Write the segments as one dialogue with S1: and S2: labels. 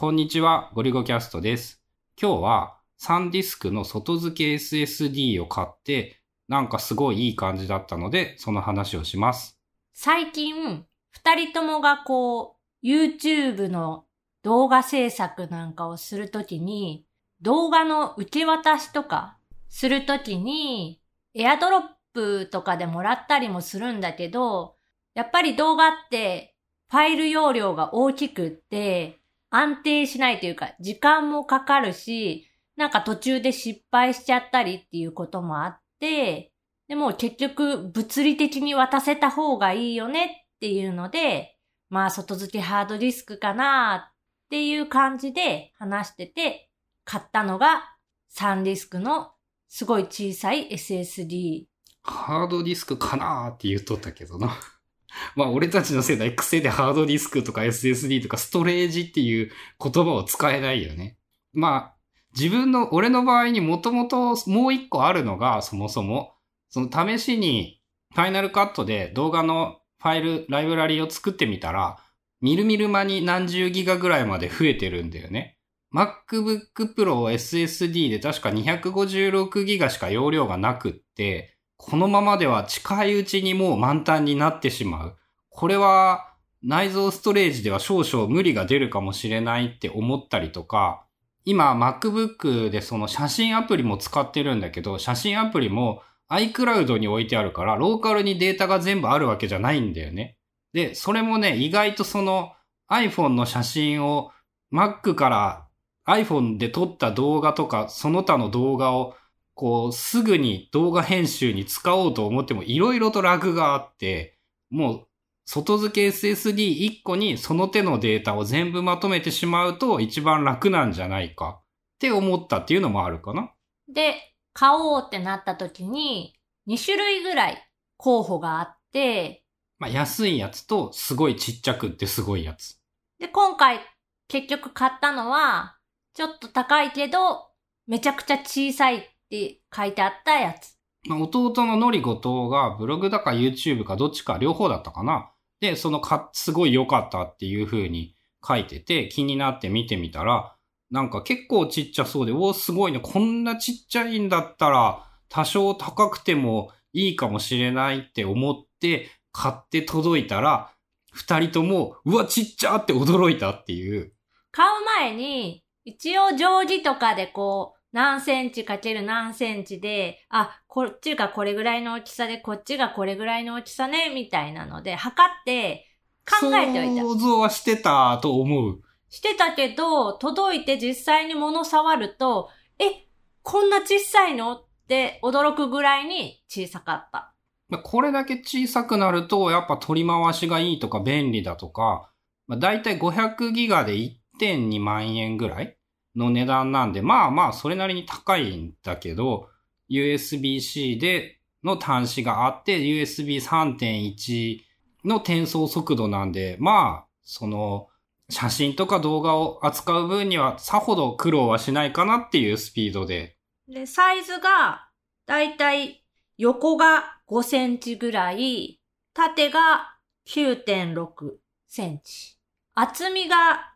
S1: こんにちは、ゴリゴキャストです。今日はサンディスクの外付け SSD を買って、なんかすごいいい感じだったので、その話をします。
S2: 最近、二人ともがこう、YouTube の動画制作なんかをするときに、動画の受け渡しとかするときに、エアドロップとかでもらったりもするんだけど、やっぱり動画ってファイル容量が大きくって安定しないというか時間もかかるし、なんか途中で失敗しちゃったりっていうこともあって、でも結局物理的に渡せた方がいいよねっていうので、まあ外付けハードディスクかなっていう感じで話してて、買ったのがサンディスクのすごい小さい SSD。
S1: ハードディスクかなって言っとったけどな。まあ俺たちの世代癖でハードディスクとか SSD とかストレージっていう言葉を使えないよね。まあ自分の、俺の場合にもともともう一個あるのがそもそも、その試しにファイナルカットで動画のファイル、ライブラリを作ってみたら、みるみる間に何十ギガぐらいまで増えてるんだよね。MacBook Pro SSD で確か256ギガしか容量がなくって、このままでは近いうちにもう満タンになってしまう。これは内蔵ストレージでは少々無理が出るかもしれないって思ったりとか、今 MacBook でその写真アプリも使ってるんだけど、写真アプリも iCloud に置いてあるから、ローカルにデータが全部あるわけじゃないんだよね。で、それもね、意外とその iPhone の写真を Mac から iPhone で撮った動画とか、その他の動画をこう、すぐに動画編集に使おうと思っても色々とラグがあって、もう、外付け SSD1 個にその手のデータを全部まとめてしまうと一番楽なんじゃないかって思ったっていうのもあるかな。
S2: で、買おうってなった時に、2種類ぐらい候補があって、
S1: まあ、安いやつとすごいちっちゃくってすごいやつ。
S2: で、今回結局買ったのは、ちょっと高いけど、めちゃくちゃ小さいって書いてあったやつ。
S1: まあ、弟ののりごとがブログだか YouTube かどっちか両方だったかな。で、そのか、すごい良かったっていう風に書いてて気になって見てみたら、なんか結構ちっちゃそうで、おーすごいね、こんなちっちゃいんだったら多少高くてもいいかもしれないって思って買って届いたら、二人とも、うわ、ちっちゃって驚いたっていう。
S2: 買う前に、一応定規とかでこう、何センチかける何センチで、あ、こっちがこれぐらいの大きさで、こっちがこれぐらいの大きさね、みたいなので、測って考えておいた。
S1: 想像はしてたと思う。
S2: してたけど、届いて実際に物触ると、え、こんな小さいのって驚くぐらいに小さかった。
S1: まあこれだけ小さくなると、やっぱ取り回しがいいとか便利だとか、まあ、だいたい500ギガで1.2万円ぐらいの値段なんで、まあまあそれなりに高いんだけど、USB-C での端子があって、USB3.1 の転送速度なんで、まあ、その、写真とか動画を扱う分にはさほど苦労はしないかなっていうスピードで、
S2: で、サイズが、だいたい横が5センチぐらい、縦が9.6センチ。厚みが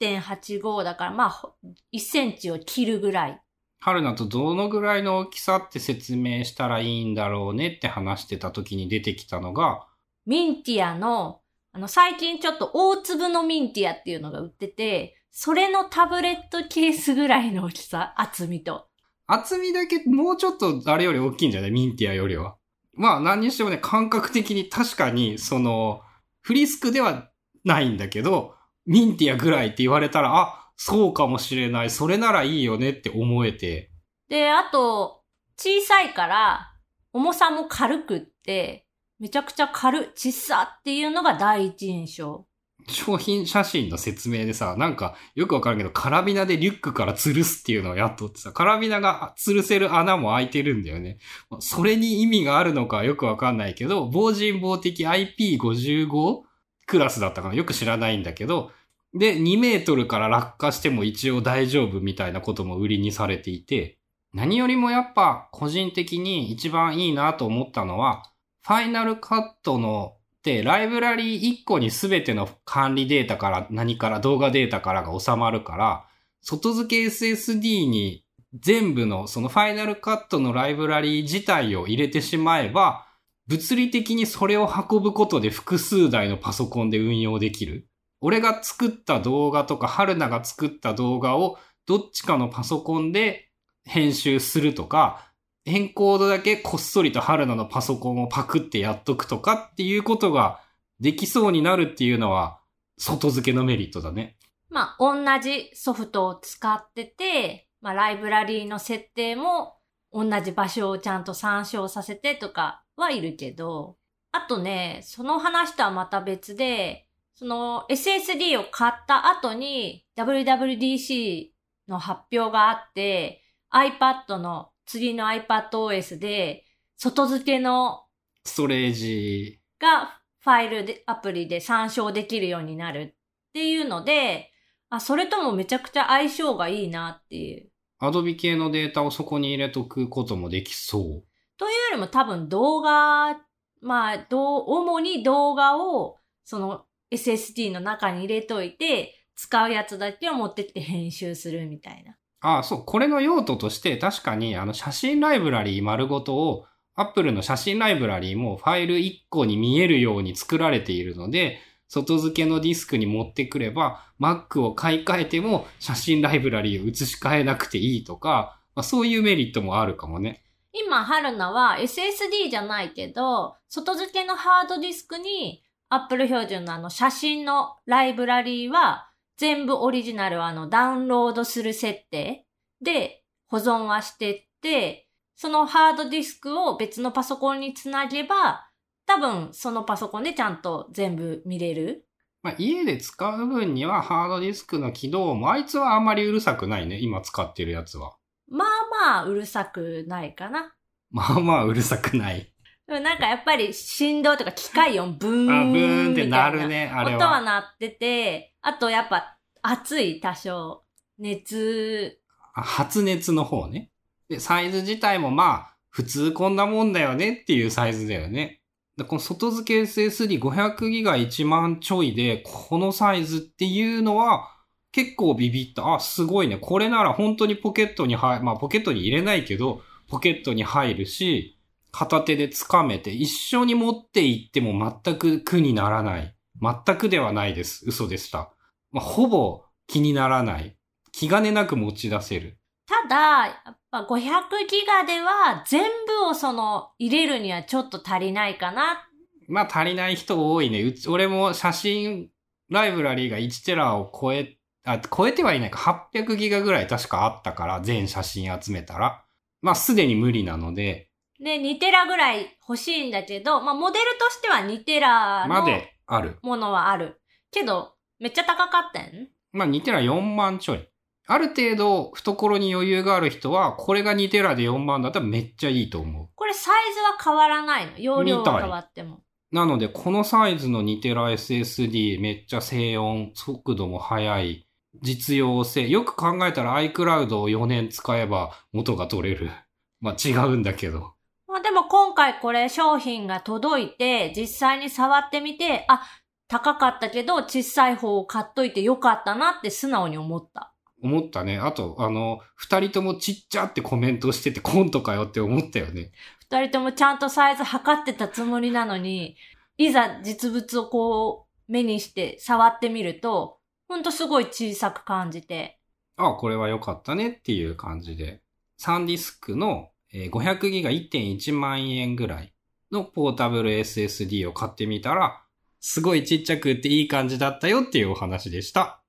S2: 8.85だから、まあ、ほ1センチを切るぐらい。
S1: 春菜とどのぐらいの大きさって説明したらいいんだろうねって話してた時に出てきたのが、
S2: ミンティアの、あの、最近ちょっと大粒のミンティアっていうのが売ってて、それのタブレットケースぐらいの大きさ、厚みと。
S1: 厚みだけもうちょっとあれより大きいんじゃない？ミンティアよりは。まあ何にしてもね、感覚的に確かにその、フリスクではないんだけど、ミンティアぐらいって言われたら、あ、そうかもしれない。それならいいよねって思えて。
S2: で、あと、小さいから、重さも軽くって、めちゃくちゃ軽、小さっていうのが第一印象。
S1: 商品写真の説明でさ、なんかよくわかるけど、カラビナでリュックから吊るすっていうのをやっとってさ、カラビナが吊るせる穴も開いてるんだよね。それに意味があるのかよくわかんないけど、防人防的 IP55 クラスだったかなよく知らないんだけど、で、2メートルから落下しても一応大丈夫みたいなことも売りにされていて、何よりもやっぱ個人的に一番いいなと思ったのは、ファイナルカットのって、ライブラリー1個に全ての管理データから何から動画データからが収まるから、外付け SSD に全部のそのファイナルカットのライブラリー自体を入れてしまえば、物理的にそれを運ぶことで複数台のパソコンで運用できる。俺が作った動画とか、春菜が作った動画をどっちかのパソコンで編集するとか、エンコードだけこっそりと春菜のパソコンをパクってやっとくとかっていうことができそうになるっていうのは、外付けのメリットだね。
S2: まあ、同じソフトを使ってて、まあ、ライブラリーの設定も同じ場所をちゃんと参照させてとかはいるけど、あとね、その話とはまた別で、その SSD を買った後に WWDC の発表があって、iPad の、次の iPadOS で、外付けの
S1: ストレージ、
S2: がファイルで、アプリで参照できるようになるっていうので、あ、それともめちゃくちゃ相性がいいなっていう。
S1: アドビ系のデータをそこに入れとくこともできそう。
S2: というよりも多分動画、まあ、どう、主に動画を、その SSD の中に入れといて、使うやつだけを持ってって編集するみたいな。
S1: ああ、そう。これの用途として確かにあの写真ライブラリー丸ごとを Apple の写真ライブラリーもファイル1個に見えるように作られているので、外付けのディスクに持ってくれば Mac を買い替えても写真ライブラリーを移し替えなくていいとか、まあ、そういうメリットもあるかもね。
S2: 今、春菜は SSD じゃないけど、外付けのハードディスクに Apple 標準のあの写真のライブラリーは全部オリジナルあのダウンロードする設定で保存はしてって、そのハードディスクを別のパソコンにつなげば、多分そのパソコンでちゃんと全部見れる。
S1: まあ、家で使う分にはハードディスクの起動もあいつはあんまりうるさくないね。今使ってるやつは。
S2: まあまあうるさくないかな。
S1: まあまあうるさくない。
S2: でもなんかやっぱり振動とか機械音ブーン
S1: あ、ブーンって
S2: な
S1: るね、あれ
S2: 音は
S1: は。
S2: 鳴ってて、あとやっぱ熱い多少、熱、
S1: あ発熱の方ね。で、サイズ自体もまあ、普通こんなもんだよねっていうサイズだよね。でこの外付け SSD500 ギガ1万ちょいで、このサイズっていうのは、結構ビビった。あ、すごいね。これなら本当にポケットに入、まあポケットに入れないけど、ポケットに入るし、片手で掴めて、一緒に持って行っても全く苦にならない。全くではないです。嘘でした。まあ、ほぼ気にならない。気兼ねなく持ち出せる。
S2: ただ、やっぱ500ギガでは全部をその入れるにはちょっと足りないかな。
S1: まあ足りない人多いね。うち、俺も写真ライブラリーが1テラを超え、あ、超えてはいないか。800ギガぐらい確かあったから、全写真集めたら。まあすでに無理なので、
S2: で、2テラぐらい欲しいんだけど、まあモデルとしては2テラの
S1: まである。
S2: ものはある。けど、めっちゃ高かったん？
S1: まあ2テラ4万ちょい。ある程度懐に余裕がある人は、これが2テラで4万だったらめっちゃいいと思う。
S2: これサイズは変わらないの？容量が変わっても。
S1: なので、このサイズの2テラ SSD めっちゃ静音、速度も速い、実用性。よく考えたら iCloud を4年使えば元が取れる。まあ違うんだけど。
S2: まあでも今回これ商品が届いて、実際に触ってみて、あ、高かったけど小さい方を買っといてよかったなって素直に思った。
S1: 思ったね。あと、あの、二人ともちっちゃってコメントしててコントかよって思ったよね。
S2: 二人ともちゃんとサイズ測ってたつもりなのに、いざ実物をこう目にして触ってみると、ほんとすごい小さく感じて。
S1: あこれは良かったねっていう感じで。サンディスクのえー500ギガ1.1万円ぐらいのポータブル SSD を買ってみたら、すごいちっちゃくっていい感じだったよっていうお話でした。